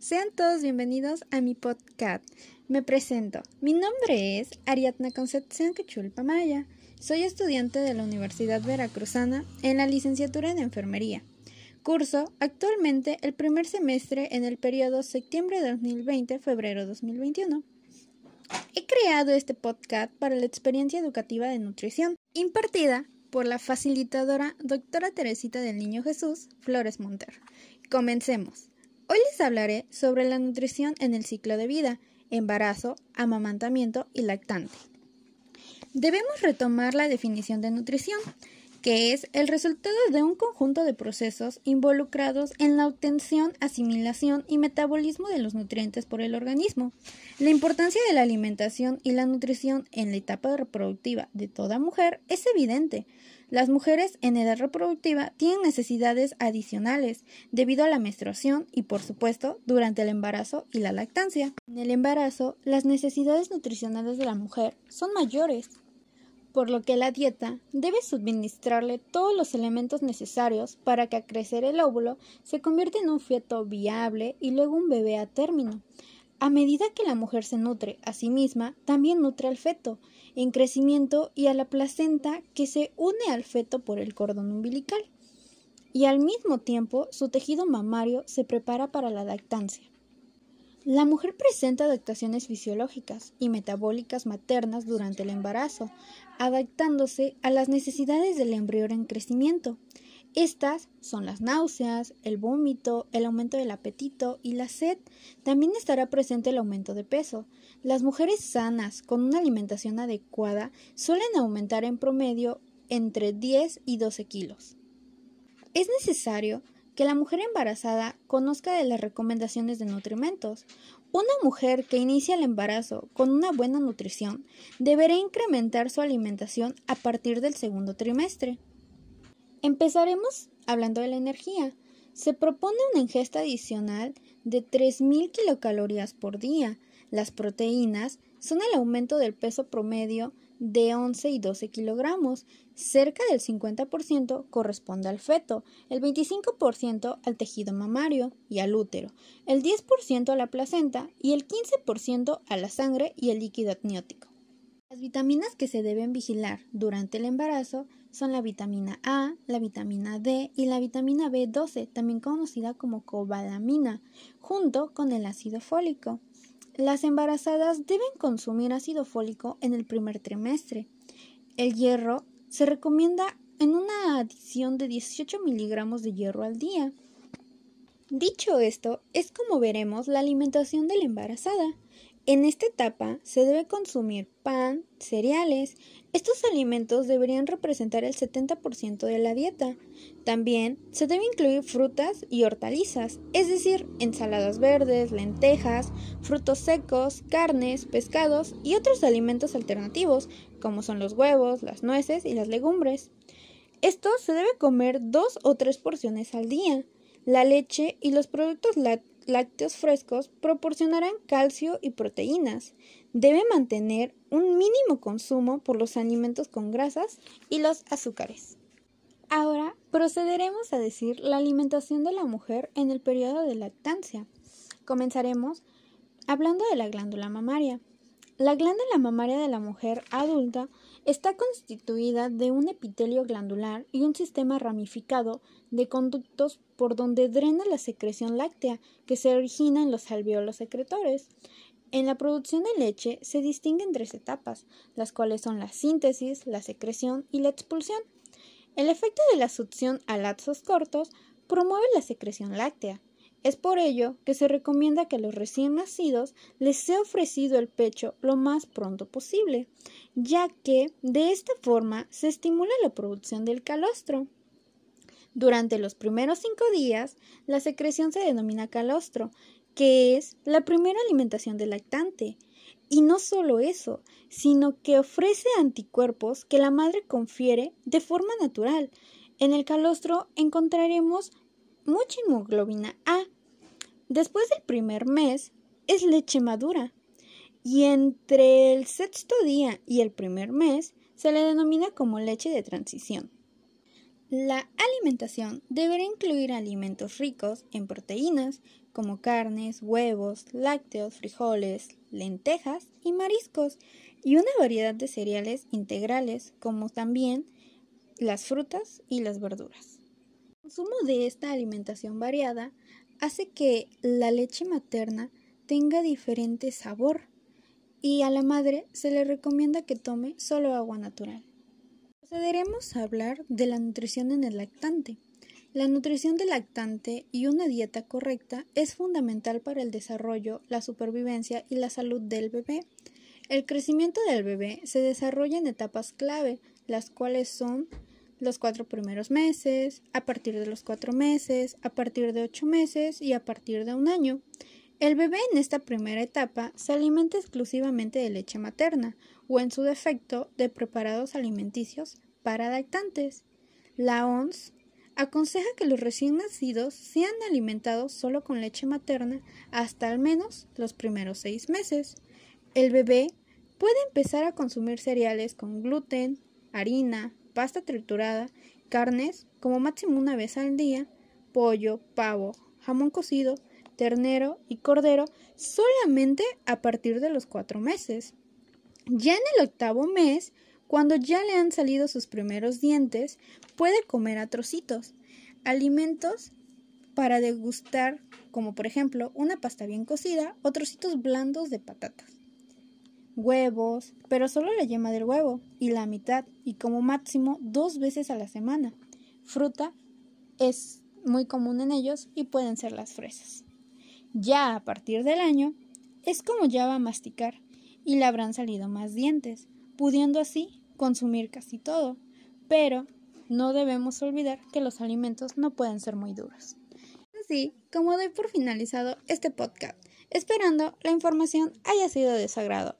Sean todos bienvenidos a mi podcast. Me presento. Mi nombre es Ariadna Concepción Quechulpa Maya. Soy estudiante de la Universidad Veracruzana en la licenciatura en Enfermería. Curso actualmente el primer semestre en el periodo septiembre de 2020-febrero 2021. He creado este podcast para la experiencia educativa de nutrición, impartida por la facilitadora doctora Teresita del Niño Jesús Flores Monter. Comencemos. Hoy les hablaré sobre la nutrición en el ciclo de vida, embarazo, amamantamiento y lactante. Debemos retomar la definición de nutrición, que es el resultado de un conjunto de procesos involucrados en la obtención, asimilación y metabolismo de los nutrientes por el organismo. La importancia de la alimentación y la nutrición en la etapa reproductiva de toda mujer es evidente, las mujeres en edad reproductiva tienen necesidades adicionales debido a la menstruación y, por supuesto, durante el embarazo y la lactancia. En el embarazo, las necesidades nutricionales de la mujer son mayores, por lo que la dieta debe suministrarle todos los elementos necesarios para que al crecer el óvulo se convierta en un feto viable y luego un bebé a término. A medida que la mujer se nutre a sí misma, también nutre al feto en crecimiento y a la placenta que se une al feto por el cordón umbilical. Y al mismo tiempo su tejido mamario se prepara para la lactancia. La mujer presenta adaptaciones fisiológicas y metabólicas maternas durante el embarazo, adaptándose a las necesidades del embrión en crecimiento. Estas son las náuseas, el vómito, el aumento del apetito y la sed. También estará presente el aumento de peso. Las mujeres sanas con una alimentación adecuada suelen aumentar en promedio entre 10 y 12 kilos. Es necesario que la mujer embarazada conozca de las recomendaciones de nutrimentos. Una mujer que inicia el embarazo con una buena nutrición deberá incrementar su alimentación a partir del segundo trimestre. Empezaremos hablando de la energía. Se propone una ingesta adicional de 3.000 kilocalorías por día. Las proteínas son el aumento del peso promedio de 11 y 12 kilogramos. Cerca del 50% corresponde al feto, el 25% al tejido mamario y al útero, el 10% a la placenta y el 15% a la sangre y el líquido amniótico. Las vitaminas que se deben vigilar durante el embarazo son la vitamina A, la vitamina D y la vitamina B12, también conocida como cobalamina, junto con el ácido fólico. Las embarazadas deben consumir ácido fólico en el primer trimestre. El hierro se recomienda en una adición de 18 miligramos de hierro al día. Dicho esto, es como veremos la alimentación de la embarazada. En esta etapa se debe consumir pan, cereales. Estos alimentos deberían representar el 70% de la dieta. También se debe incluir frutas y hortalizas, es decir, ensaladas verdes, lentejas, frutos secos, carnes, pescados y otros alimentos alternativos, como son los huevos, las nueces y las legumbres. Esto se debe comer dos o tres porciones al día. La leche y los productos lácteos frescos proporcionarán calcio y proteínas. Debe mantener un mínimo consumo por los alimentos con grasas y los azúcares. Ahora procederemos a decir la alimentación de la mujer en el periodo de lactancia. Comenzaremos hablando de la glándula mamaria. La glándula mamaria de la mujer adulta Está constituida de un epitelio glandular y un sistema ramificado de conductos por donde drena la secreción láctea que se origina en los alveolos secretores. En la producción de leche se distinguen tres etapas, las cuales son la síntesis, la secreción y la expulsión. El efecto de la succión a lapsos cortos promueve la secreción láctea, es por ello que se recomienda que a los recién nacidos les sea ofrecido el pecho lo más pronto posible, ya que de esta forma se estimula la producción del calostro. Durante los primeros cinco días, la secreción se denomina calostro, que es la primera alimentación del lactante. Y no solo eso, sino que ofrece anticuerpos que la madre confiere de forma natural. En el calostro encontraremos mucha hemoglobina A. Después del primer mes es leche madura y entre el sexto día y el primer mes se le denomina como leche de transición. La alimentación deberá incluir alimentos ricos en proteínas como carnes, huevos, lácteos, frijoles, lentejas y mariscos, y una variedad de cereales integrales, como también las frutas y las verduras. Consumo de esta alimentación variada hace que la leche materna tenga diferente sabor y a la madre se le recomienda que tome solo agua natural. Procederemos a hablar de la nutrición en el lactante. La nutrición del lactante y una dieta correcta es fundamental para el desarrollo, la supervivencia y la salud del bebé. El crecimiento del bebé se desarrolla en etapas clave, las cuales son los cuatro primeros meses, a partir de los cuatro meses, a partir de ocho meses y a partir de un año. El bebé en esta primera etapa se alimenta exclusivamente de leche materna o en su defecto de preparados alimenticios para lactantes. La ONS aconseja que los recién nacidos sean alimentados solo con leche materna hasta al menos los primeros seis meses. El bebé puede empezar a consumir cereales con gluten, harina, pasta triturada, carnes como máximo una vez al día, pollo, pavo, jamón cocido, ternero y cordero solamente a partir de los cuatro meses. Ya en el octavo mes cuando ya le han salido sus primeros dientes, puede comer a trocitos. Alimentos para degustar, como por ejemplo una pasta bien cocida o trocitos blandos de patatas. Huevos, pero solo la yema del huevo y la mitad, y como máximo dos veces a la semana. Fruta es muy común en ellos y pueden ser las fresas. Ya a partir del año, es como ya va a masticar y le habrán salido más dientes, pudiendo así consumir casi todo, pero no debemos olvidar que los alimentos no pueden ser muy duros. Así como doy por finalizado este podcast, esperando la información haya sido de su agrado.